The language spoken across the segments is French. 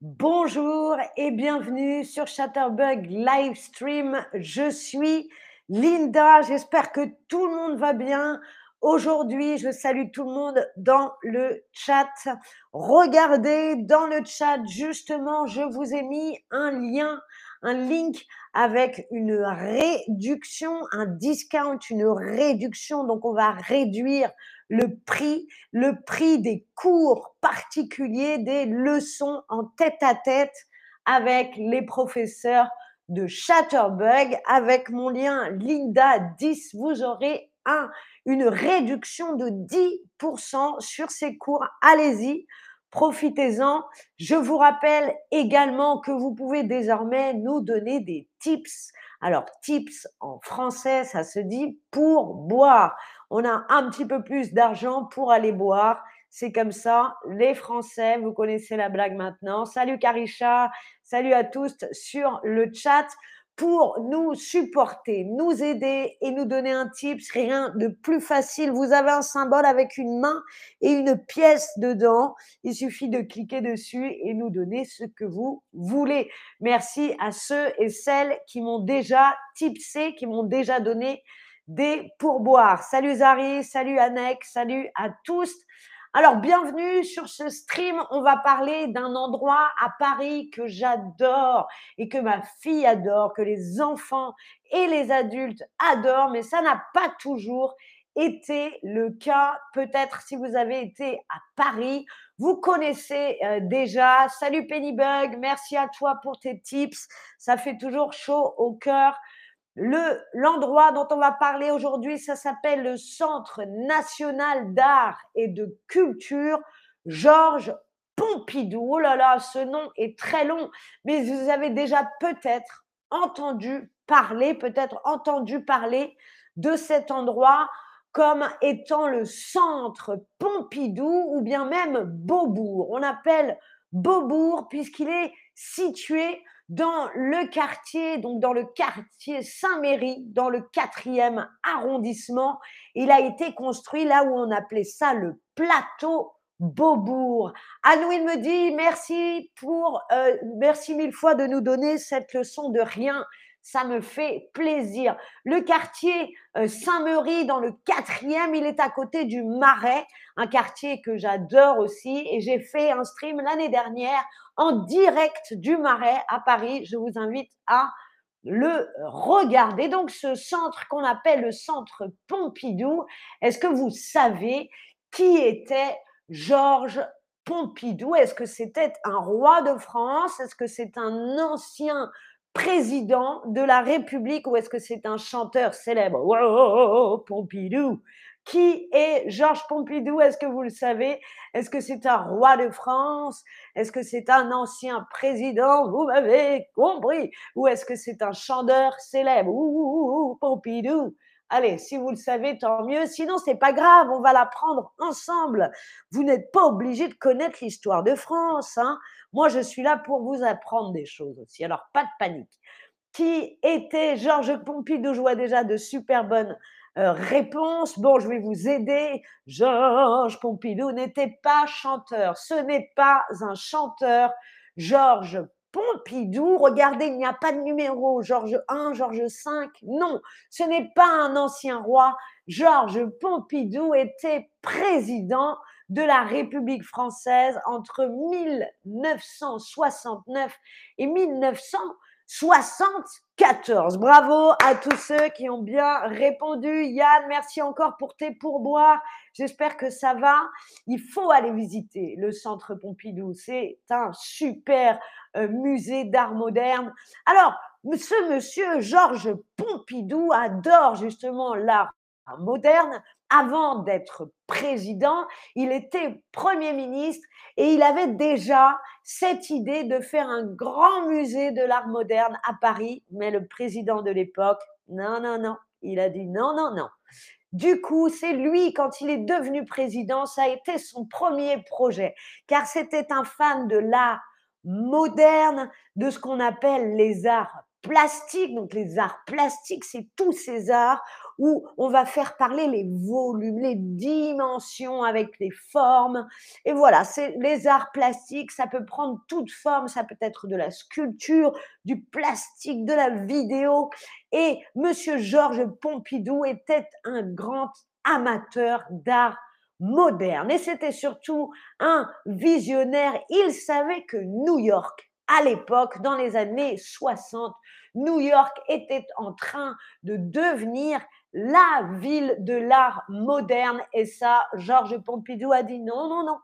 Bonjour et bienvenue sur Chatterbug Livestream. Je suis Linda. J'espère que tout le monde va bien. Aujourd'hui, je salue tout le monde dans le chat. Regardez dans le chat, justement, je vous ai mis un lien, un link avec une réduction, un discount, une réduction. Donc, on va réduire le prix, le prix des cours particuliers, des leçons en tête à tête avec les professeurs de Chatterbug. Avec mon lien Linda 10, vous aurez un, une réduction de 10% sur ces cours. Allez-y, profitez-en. Je vous rappelle également que vous pouvez désormais nous donner des tips. Alors, tips en français, ça se dit pour boire on a un petit peu plus d'argent pour aller boire. C'est comme ça, les Français, vous connaissez la blague maintenant. Salut Karisha, salut à tous sur le chat pour nous supporter, nous aider et nous donner un tips, rien de plus facile. Vous avez un symbole avec une main et une pièce dedans. Il suffit de cliquer dessus et nous donner ce que vous voulez. Merci à ceux et celles qui m'ont déjà tipsé, qui m'ont déjà donné des pourboires. Salut Zari, salut Anek, salut à tous. Alors, bienvenue sur ce stream. On va parler d'un endroit à Paris que j'adore et que ma fille adore, que les enfants et les adultes adorent, mais ça n'a pas toujours été le cas. Peut-être si vous avez été à Paris, vous connaissez euh, déjà. Salut Pennybug, merci à toi pour tes tips. Ça fait toujours chaud au cœur le, l'endroit dont on va parler aujourd'hui, ça s'appelle le Centre national d'art et de culture Georges Pompidou. Oh là là, ce nom est très long, mais vous avez déjà peut-être entendu parler, peut-être entendu parler de cet endroit comme étant le centre Pompidou ou bien même Beaubourg. On appelle Beaubourg puisqu'il est situé dans le quartier, donc dans le quartier Saint-Méry, dans le quatrième arrondissement. Il a été construit là où on appelait ça le plateau Beaubourg. Anouine me dit merci pour, euh, merci mille fois de nous donner cette leçon de rien. Ça me fait plaisir. Le quartier euh, Saint-Meury, dans le quatrième, il est à côté du Marais, un quartier que j'adore aussi. Et j'ai fait un stream l'année dernière en direct du Marais à Paris. Je vous invite à le regarder. Donc, ce centre qu'on appelle le centre Pompidou, est-ce que vous savez qui était Georges Pompidou? Est-ce que c'était un roi de France? Est-ce que c'est un ancien président de la République ou est-ce que c'est un chanteur célèbre? Pompidou qui est Georges Pompidou? Est-ce que vous le savez? Est-ce que c'est un roi de France? Est-ce que c'est un ancien président? Vous m'avez compris Ou est-ce que c'est un chanteur célèbre? Ouh, Pompidou Allez, si vous le savez, tant mieux. Sinon, c'est pas grave, on va l'apprendre ensemble. Vous n'êtes pas obligé de connaître l'histoire de France. Hein. Moi, je suis là pour vous apprendre des choses aussi. Alors, pas de panique. Qui était Georges Pompidou? Je vois déjà de super bonnes euh, réponse. Bon, je vais vous aider. Georges Pompidou n'était pas chanteur. Ce n'est pas un chanteur. Georges Pompidou, regardez, il n'y a pas de numéro. Georges 1, Georges 5. Non, ce n'est pas un ancien roi. Georges Pompidou était président de la République française entre 1969 et 1900. 74. Bravo à tous ceux qui ont bien répondu. Yann, merci encore pour tes pourboires. J'espère que ça va. Il faut aller visiter le centre Pompidou. C'est un super euh, musée d'art moderne. Alors, ce monsieur Georges Pompidou adore justement l'art moderne. Avant d'être président, il était Premier ministre et il avait déjà cette idée de faire un grand musée de l'art moderne à Paris. Mais le président de l'époque, non, non, non, il a dit non, non, non. Du coup, c'est lui, quand il est devenu président, ça a été son premier projet, car c'était un fan de l'art moderne, de ce qu'on appelle les arts plastique. Donc les arts plastiques, c'est tous ces arts où on va faire parler les volumes, les dimensions avec les formes. Et voilà, c'est les arts plastiques, ça peut prendre toute forme, ça peut être de la sculpture, du plastique, de la vidéo. Et monsieur Georges Pompidou était un grand amateur d'art moderne. Et c'était surtout un visionnaire. Il savait que New York, à l'époque, dans les années 60, New York était en train de devenir la ville de l'art moderne. Et ça, Georges Pompidou a dit non, non, non.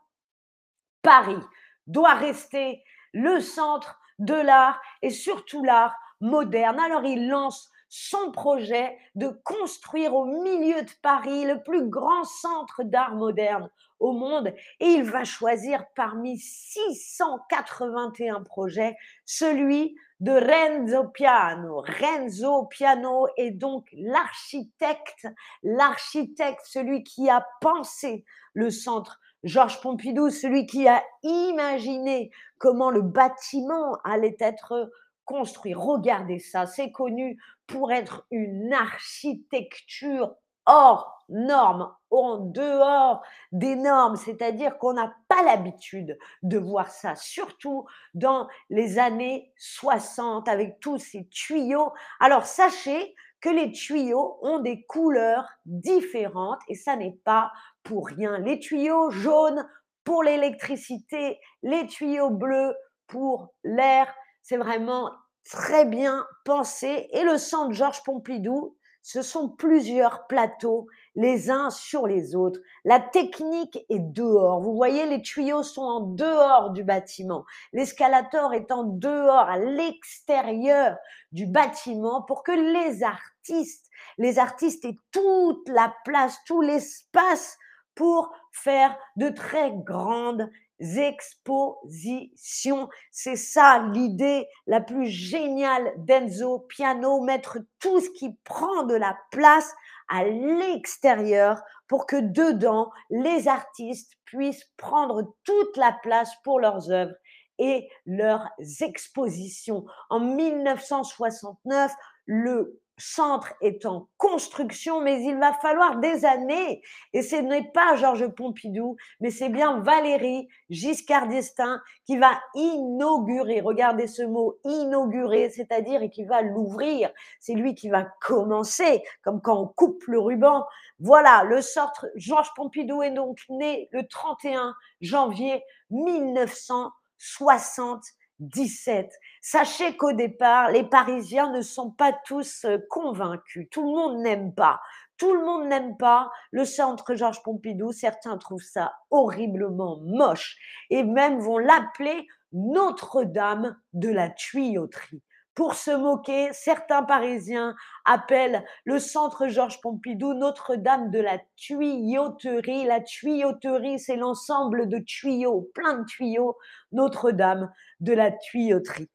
Paris doit rester le centre de l'art et surtout l'art moderne. Alors il lance son projet de construire au milieu de Paris le plus grand centre d'art moderne monde et il va choisir parmi 681 projets celui de Renzo Piano. Renzo Piano est donc l'architecte, l'architecte, celui qui a pensé le centre Georges Pompidou, celui qui a imaginé comment le bâtiment allait être construit. Regardez ça, c'est connu pour être une architecture hors normes, en dehors des normes, c'est-à-dire qu'on n'a pas l'habitude de voir ça, surtout dans les années 60 avec tous ces tuyaux. Alors sachez que les tuyaux ont des couleurs différentes et ça n'est pas pour rien. Les tuyaux jaunes pour l'électricité, les tuyaux bleus pour l'air, c'est vraiment très bien pensé. Et le centre Georges Pompidou, ce sont plusieurs plateaux les uns sur les autres. La technique est dehors. Vous voyez, les tuyaux sont en dehors du bâtiment. L'escalator est en dehors, à l'extérieur du bâtiment pour que les artistes, les artistes aient toute la place, tout l'espace pour faire de très grandes expositions. C'est ça l'idée la plus géniale d'Enzo Piano, mettre tout ce qui prend de la place à l'extérieur pour que dedans, les artistes puissent prendre toute la place pour leurs œuvres et leurs expositions. En 1969, le centre est en construction, mais il va falloir des années. Et ce n'est pas Georges Pompidou, mais c'est bien Valérie Giscard d'Estaing qui va inaugurer, regardez ce mot, inaugurer, c'est-à-dire qui va l'ouvrir. C'est lui qui va commencer, comme quand on coupe le ruban. Voilà, le centre Georges Pompidou est donc né le 31 janvier 1960 17. Sachez qu'au départ, les Parisiens ne sont pas tous euh, convaincus. Tout le monde n'aime pas. Tout le monde n'aime pas le centre Georges Pompidou. Certains trouvent ça horriblement moche et même vont l'appeler Notre-Dame de la tuyauterie pour se moquer. Certains Parisiens appellent le centre Georges Pompidou Notre-Dame de la tuyauterie. La tuyauterie, c'est l'ensemble de tuyaux, plein de tuyaux, Notre-Dame de la tuyauterie.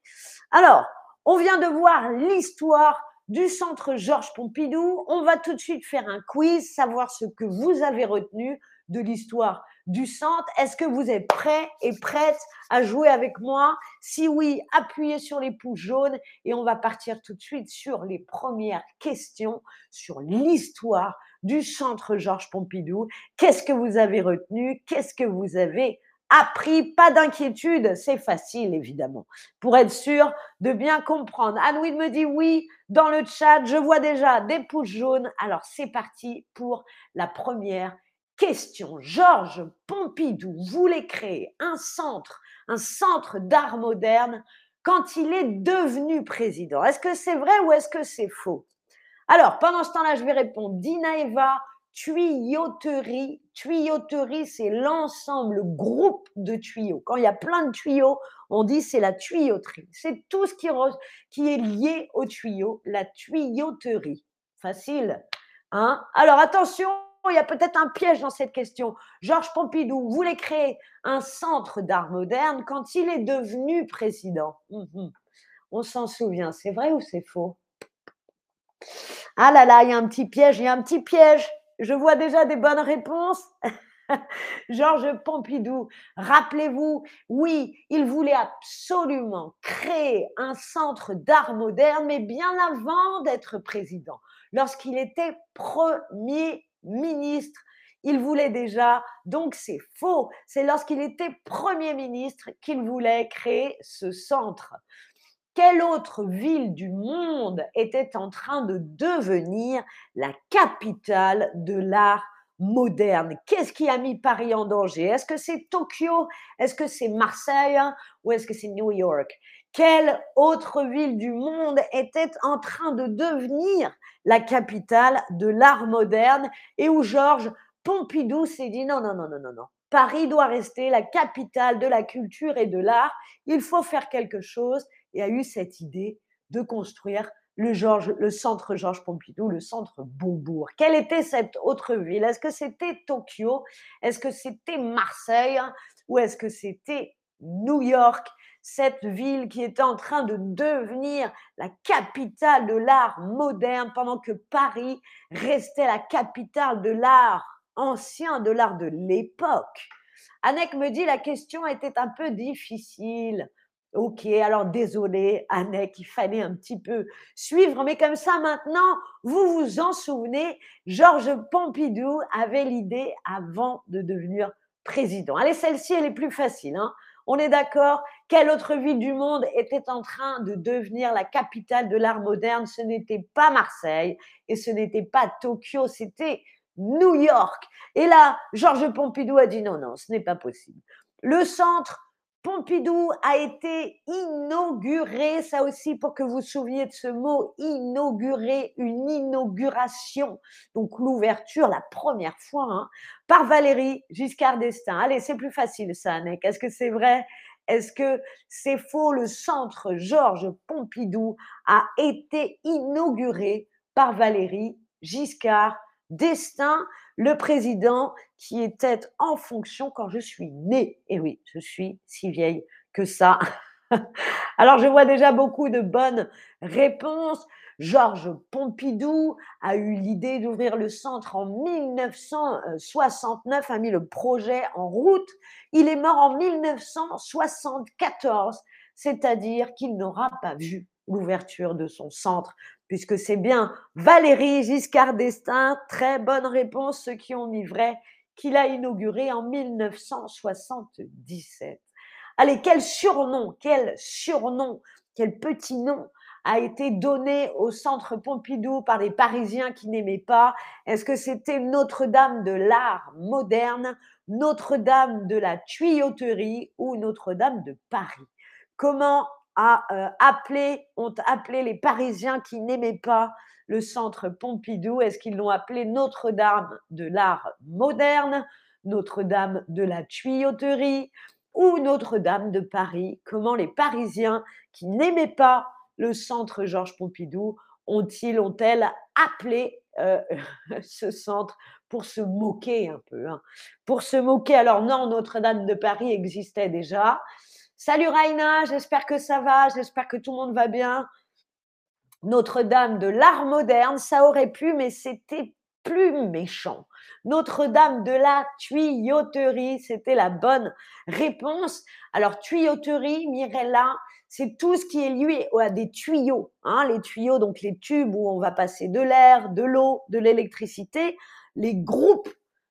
Alors, on vient de voir l'histoire du centre Georges Pompidou. On va tout de suite faire un quiz, savoir ce que vous avez retenu de l'histoire du centre. Est-ce que vous êtes prêts et prêtes à jouer avec moi? Si oui, appuyez sur les pouces jaunes et on va partir tout de suite sur les premières questions sur l'histoire du centre Georges Pompidou. Qu'est-ce que vous avez retenu? Qu'est-ce que vous avez appris? Pas d'inquiétude, c'est facile évidemment. Pour être sûr de bien comprendre. anne me dit oui dans le chat. Je vois déjà des pouces jaunes. Alors c'est parti pour la première question. Georges Pompidou voulait créer un centre, un centre d'art moderne quand il est devenu président. Est-ce que c'est vrai ou est-ce que c'est faux? Alors, pendant ce temps-là, je vais répondre. Dina Eva, tuyauterie. Tuyauterie, c'est l'ensemble, le groupe de tuyaux. Quand il y a plein de tuyaux, on dit c'est la tuyauterie. C'est tout ce qui, qui est lié aux tuyaux, la tuyauterie. Facile. Hein? Alors attention, il y a peut-être un piège dans cette question. Georges Pompidou voulait créer un centre d'art moderne quand il est devenu président. Mhm. On s'en souvient, c'est vrai ou c'est faux? Ah là là, il y a un petit piège, il y a un petit piège. Je vois déjà des bonnes réponses. Georges Pompidou, rappelez-vous, oui, il voulait absolument créer un centre d'art moderne, mais bien avant d'être président, lorsqu'il était Premier ministre. Il voulait déjà, donc c'est faux, c'est lorsqu'il était Premier ministre qu'il voulait créer ce centre. Quelle autre ville du monde était en train de devenir la capitale de l'art moderne? Qu'est-ce qui a mis Paris en danger? Est-ce que c'est Tokyo? Est-ce que c'est Marseille Ou est-ce que c'est New York? Quelle autre ville du monde était en train de devenir la capitale de l'art moderne et où Georges Pompidou s'est dit non, non, non, non, non, non. Paris doit rester la capitale de la culture et de l'art. Il faut faire quelque chose et a eu cette idée de construire le, centre Georges Pompidou, le centre Beaubourg. Quelle était cette autre ville? Est-ce que c'était Tokyo? Est-ce que c'était Marseille? Ou est-ce que c'était New York? Cette ville qui était en train de devenir la capitale de l'art moderne pendant que Paris restait la capitale de l'art ancien, de l'art de l'époque. Annec me dit la question était un peu difficile. Ok, alors désolé, Annette, il fallait un petit peu suivre, mais comme ça maintenant, vous vous en souvenez, Georges Pompidou avait l'idée avant de devenir président. Allez, celle-ci, elle est plus facile. Hein. On est d'accord Quelle autre ville du monde était en train de devenir la capitale de l'art moderne? Ce n'était pas Marseille et ce n'était pas Tokyo, c'était New York. Et là, Georges Pompidou a dit non, non, ce n'est pas possible. Le centre Pompidou a été inauguré, ça aussi pour que vous vous souveniez de ce mot, inauguré, une inauguration, donc l'ouverture la première fois, hein, par Valérie Giscard d'Estaing. Allez, c'est plus facile ça, Annette. Est-ce que c'est vrai? Est-ce que c'est faux? Le centre Georges Pompidou a été inauguré par Valérie Giscard d'Estaing le président qui était en fonction quand je suis née. Et oui, je suis si vieille que ça. Alors, je vois déjà beaucoup de bonnes réponses. Georges Pompidou a eu l'idée d'ouvrir le centre en 1969, a mis le projet en route. Il est mort en 1974, c'est-à-dire qu'il n'aura pas vu l'ouverture de son centre puisque c'est bien Valérie Giscard d'Estaing, très bonne réponse, ceux qui ont mis vrai, qu'il a inauguré en 1977. Allez, quel surnom, quel surnom, quel petit nom a été donné au centre Pompidou par les Parisiens qui n'aimaient pas? Est-ce que c'était Notre-Dame de l'art moderne, Notre-Dame de la tuyauterie ou Notre-Dame de Paris? Comment euh, appelé, ont appelé les Parisiens qui n'aimaient pas le centre Pompidou. Est-ce qu'ils l'ont appelé Notre-Dame de l'art moderne, Notre-Dame de la tuyauterie ou Notre-Dame de Paris? Comment les Parisiens qui n'aimaient pas le centre Georges Pompidou ont-ils, ont-elles appelé euh, ce centre pour se moquer un peu hein? Pour se moquer, alors non, Notre-Dame de Paris existait déjà. Salut Raina, j'espère que ça va, j'espère que tout le monde va bien. Notre-Dame de l'art moderne, ça aurait pu, mais c'était plus méchant. Notre-Dame de la tuyauterie, c'était la bonne réponse. Alors, tuyauterie, Mirella, c'est tout ce qui est lié à des tuyaux. Hein, les tuyaux, donc les tubes où on va passer de l'air, de l'eau, de l'électricité. Les groupes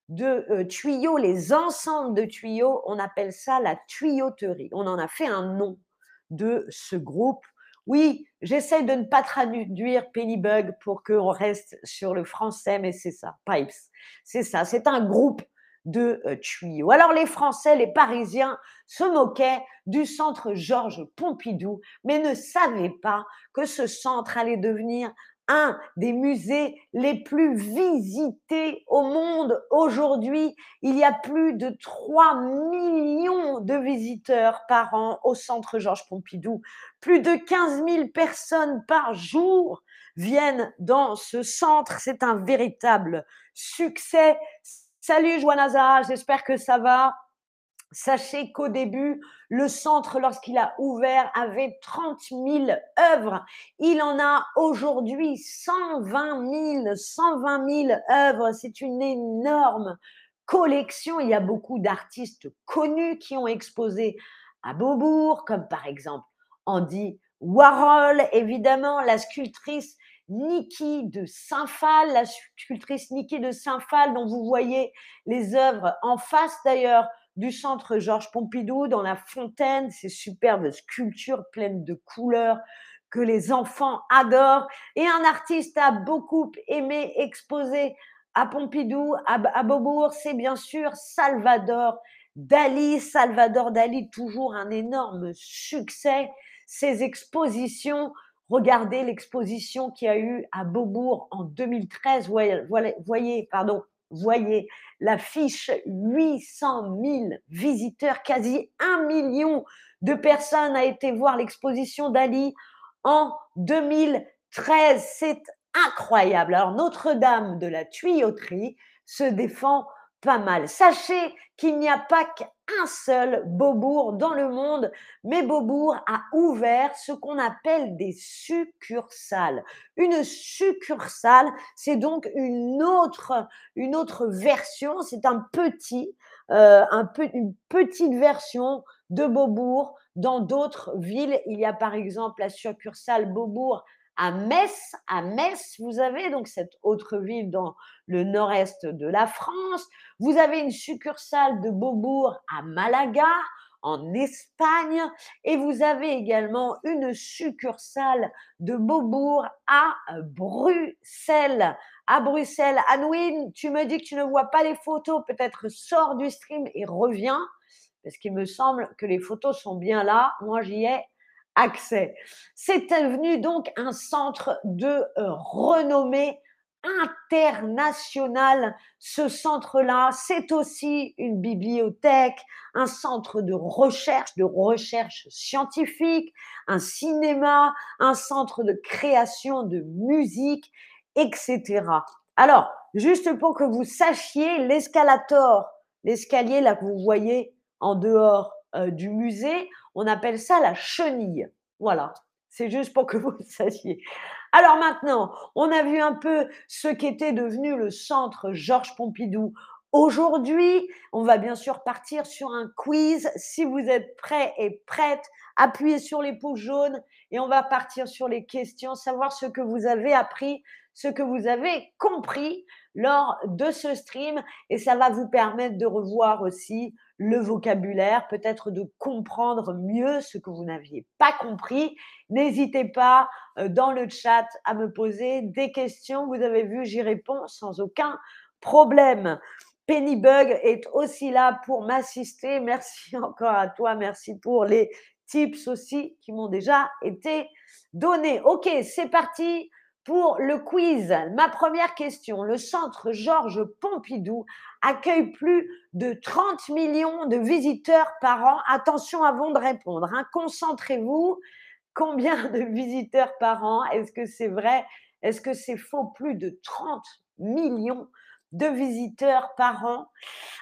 de euh, tuyaux, les ensembles de tuyaux, on appelle ça la tuyauterie. On en a fait un nom de ce groupe. Oui, j'essaie de ne pas traduire Pennybug pour qu'on reste sur le français, mais c'est ça, Pipes. C'est ça, c'est un groupe de euh, tuyaux. Alors les Français, les Parisiens se moquaient du centre Georges Pompidou, mais ne savaient pas que ce centre allait devenir un des musées les plus visités au monde aujourd'hui. Il y a plus de 3 millions de visiteurs par an au centre Georges Pompidou. Plus de 15 000 personnes par jour viennent dans ce centre. C'est un véritable succès. Salut Joanaza, j'espère que ça va. Sachez qu'au début, le centre, lorsqu'il a ouvert, avait 30 000 œuvres. Il en a aujourd'hui 120 000, 120 000 œuvres. C'est une énorme collections. Il y a beaucoup d'artistes connus qui ont exposé à Beaubourg, comme par exemple Andy Warhol, évidemment, la sculptrice Niki de Saint-Phal, la sculptrice Niki de Saint-Phal, dont vous voyez les œuvres en face d'ailleurs du centre Georges Pompidou, dans la fontaine, ces superbes sculptures pleines de couleurs que les enfants adorent. Et un artiste a beaucoup aimé exposer à Pompidou, à, Beaubourg, c'est bien sûr Salvador Dali. Salvador Dali, toujours un énorme succès. Ses expositions, regardez l'exposition qui a eu à Beaubourg en 2013. Voyez, voyez pardon, voyez l'affiche 800 000 visiteurs, quasi un million de personnes a été voir l'exposition d'Ali en 2013. C'est incroyable. Alors Notre-Dame de la tuyauterie se défend mal. Sachez qu'il n'y a pas qu'un seul Beaubourg dans le monde, mais Beaubourg a ouvert ce qu'on appelle des succursales. Une succursale, c'est donc une autre, une autre version, c'est un petit, euh, un peu, une petite version de Beaubourg dans d'autres villes. Il y a par exemple la succursale Beaubourg à Metz. À Metz, vous avez donc cette autre ville dans le nord-est de la France. Vous avez une succursale de Beaubourg à Malaga, en Espagne. Et vous avez également une succursale de Beaubourg à Bruxelles. À Bruxelles, Anouine, tu me dis que tu ne vois pas les photos, peut-être sors du stream et reviens, parce qu'il me semble que les photos sont bien là. Moi, j'y ai accès. C'est devenu donc un centre de renommée internationale. Ce centre-là, c'est aussi une bibliothèque, un centre de recherche, de recherche scientifique, un cinéma, un centre de création de musique, etc. Alors, juste pour que vous sachiez, l'escalator, l'escalier là que vous voyez en dehors euh, du musée, on appelle ça la chenille. Voilà, c'est juste pour que vous sachiez. Alors maintenant, on a vu un peu ce qu'était devenu le centre Georges Pompidou. Aujourd'hui, on va bien sûr partir sur un quiz. Si vous êtes prêts et prêtes, appuyez sur les pouces jaunes et on va partir sur les questions, savoir ce que vous avez appris, ce que vous avez compris lors de ce stream et ça va vous permettre de revoir aussi le vocabulaire, peut-être de comprendre mieux ce que vous n'aviez pas compris. N'hésitez pas euh, dans le chat à me poser des questions. Vous avez vu, j'y réponds sans aucun problème. Pennybug est aussi là pour m'assister. Merci encore à toi. Merci pour les tips aussi qui m'ont déjà été donnés. Ok, c'est parti pour le quiz. Ma première question, le centre Georges Pompidou accueille plus de 30 millions de visiteurs par an. Attention avant de répondre, hein. concentrez-vous. Combien de visiteurs par an? Est-ce que c'est vrai? Est-ce que c'est faux? Plus de 30 millions de visiteurs par an.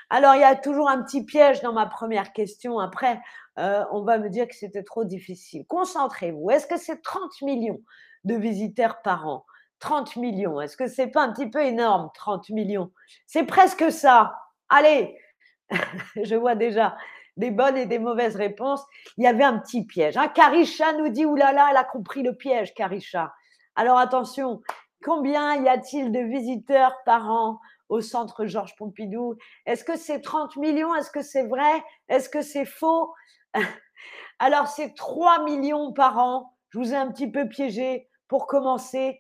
Alors, il y a toujours un petit piège dans ma première question. Après, euh, on va me dire que c'était trop difficile. Concentrez-vous. Est-ce que c'est 30 millions de visiteurs par an? 30 millions. Est-ce que c'est pas un petit peu énorme, 30 millions? C'est presque ça. Allez, je vois déjà des bonnes et des mauvaises réponses. Il y avait un petit piège. Hein. Karisha nous dit, oulala, elle a compris le piège, Karisha. Alors attention, combien y a-t-il de visiteurs par an? Au centre Georges Pompidou Est-ce que c'est 30 millions? Est-ce que c'est vrai? Est-ce que c'est faux? Alors c'est 3 millions par an. Je vous ai un petit peu piégé pour commencer.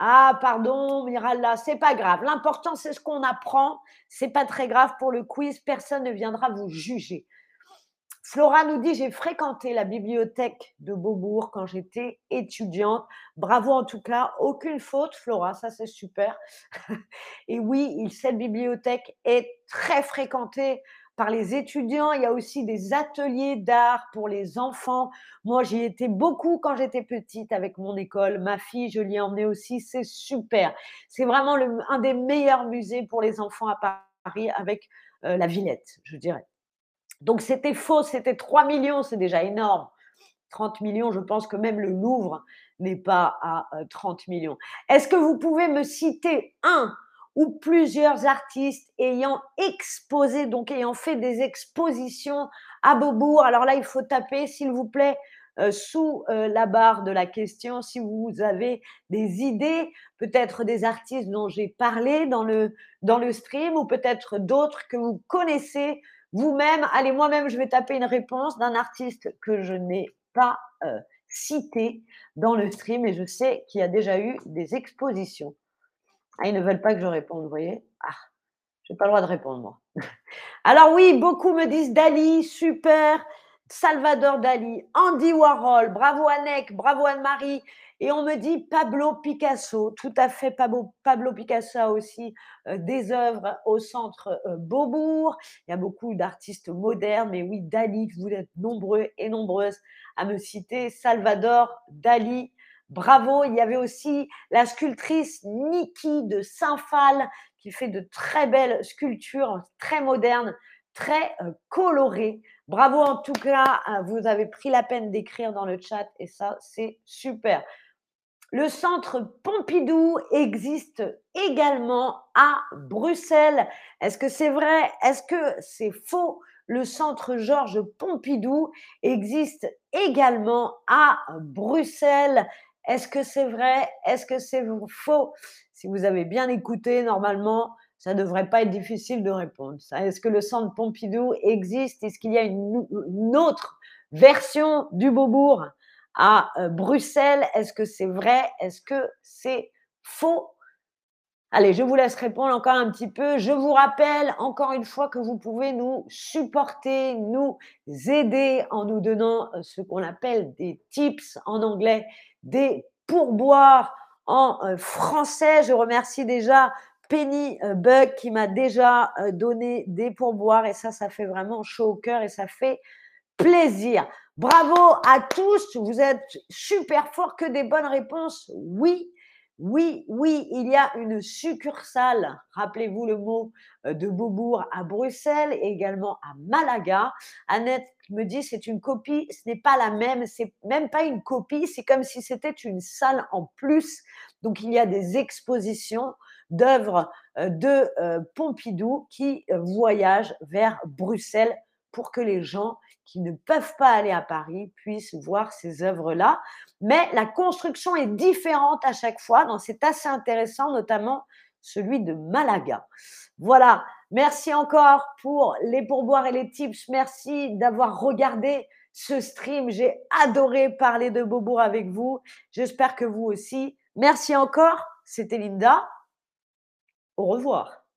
Ah, pardon, Miralla, c'est pas grave. L'important, c'est ce qu'on apprend. C'est pas très grave pour le quiz. Personne ne viendra vous juger. Flora nous dit J'ai fréquenté la bibliothèque de Beaubourg quand j'étais étudiante. Bravo en tout cas, aucune faute, Flora, ça c'est super. Et oui, cette bibliothèque est très fréquentée par les étudiants. Il y a aussi des ateliers d'art pour les enfants. Moi, j'y étais beaucoup quand j'étais petite avec mon école. Ma fille, je l'y emmenée aussi. C'est super. C'est vraiment un des meilleurs musées pour les enfants à Paris avec euh, la Villette, je dirais. Donc, c'était faux. C'était 3 millions. C'est déjà énorme. 30 millions, je pense que même le Louvre n'est pas à 30 euh, millions. Est-ce que vous pouvez me citer un ou plusieurs artistes ayant exposé, donc ayant fait des expositions à Beaubourg? Alors là, il faut taper, s'il vous plaît, euh, sous euh, la barre de la question si vous avez des idées, peut-être des artistes dont j'ai parlé dans le, dans le stream ou peut-être d'autres que vous connaissez vous-même. Allez, moi-même, je vais taper une réponse d'un artiste que je n'ai pas euh, cité dans le stream et je sais qu'il y a déjà eu des expositions. Ah, ils ne veulent pas que je réponde, vous voyez? Ah, je n'ai pas le droit de répondre, moi. Alors oui, beaucoup me disent Dali, super. Salvador Dali, Andy Warhol, bravo Anneke, bravo Anne-Marie. Et on me dit Pablo Picasso, tout à fait Pablo, Picasso a aussi euh, des œuvres au centre euh, Beaubourg. Il y a beaucoup d'artistes modernes, mais oui, Dali, vous êtes nombreux et nombreuses à me citer. Salvador Dali, bravo. Il y avait aussi la sculptrice Niki de Saint-Phal qui fait de très belles sculptures, très modernes, très euh, colorées. Bravo en tout cas, vous avez pris la peine d'écrire dans le chat et ça, c'est super. Le centre Pompidou existe également à Bruxelles. Est-ce que c'est vrai? Est-ce que c'est faux? Le centre Georges Pompidou existe également à Bruxelles. Est-ce que c'est vrai? Est-ce que c'est faux? Si vous avez bien écouté, normalement, ça ne devrait pas être difficile de répondre. Est-ce que le centre Pompidou existe? Est-ce qu'il y a une, autre version du Beaubourg? À euh, Bruxelles Est-ce que c'est vrai Est-ce que c'est faux? Allez, je vous laisse répondre encore un petit peu. Je vous rappelle encore une fois que vous pouvez nous supporter, nous aider en nous donnant euh, ce qu'on appelle des tips en anglais, des pourboires en euh, français. Je remercie déjà Penny Bug qui m'a déjà donné des pourboires et ça, ça fait vraiment chaud au cœur et ça fait plaisir. Bravo à tous, vous êtes super forts, que des bonnes réponses. Oui, oui, oui, il y a une succursale, rappelez-vous le mot euh, de Beaubourg à Bruxelles et également à Malaga. Annette me dit c'est une copie, ce n'est pas la même, c'est même pas une copie, c'est comme si c'était une salle en plus. Donc il y a des expositions d'œuvres euh, de euh, Pompidou qui voyagent vers Bruxelles pour que les gens qui ne peuvent pas aller à Paris puissent voir ces œuvres-là. Mais la construction est différente à chaque fois, donc c'est assez intéressant, notamment celui de Malaga. Voilà, merci encore pour les pourboires et les tips. Merci d'avoir regardé ce stream. J'ai adoré parler de Beaubourg avec vous. J'espère que vous aussi. Merci encore. C'était Linda. Au revoir.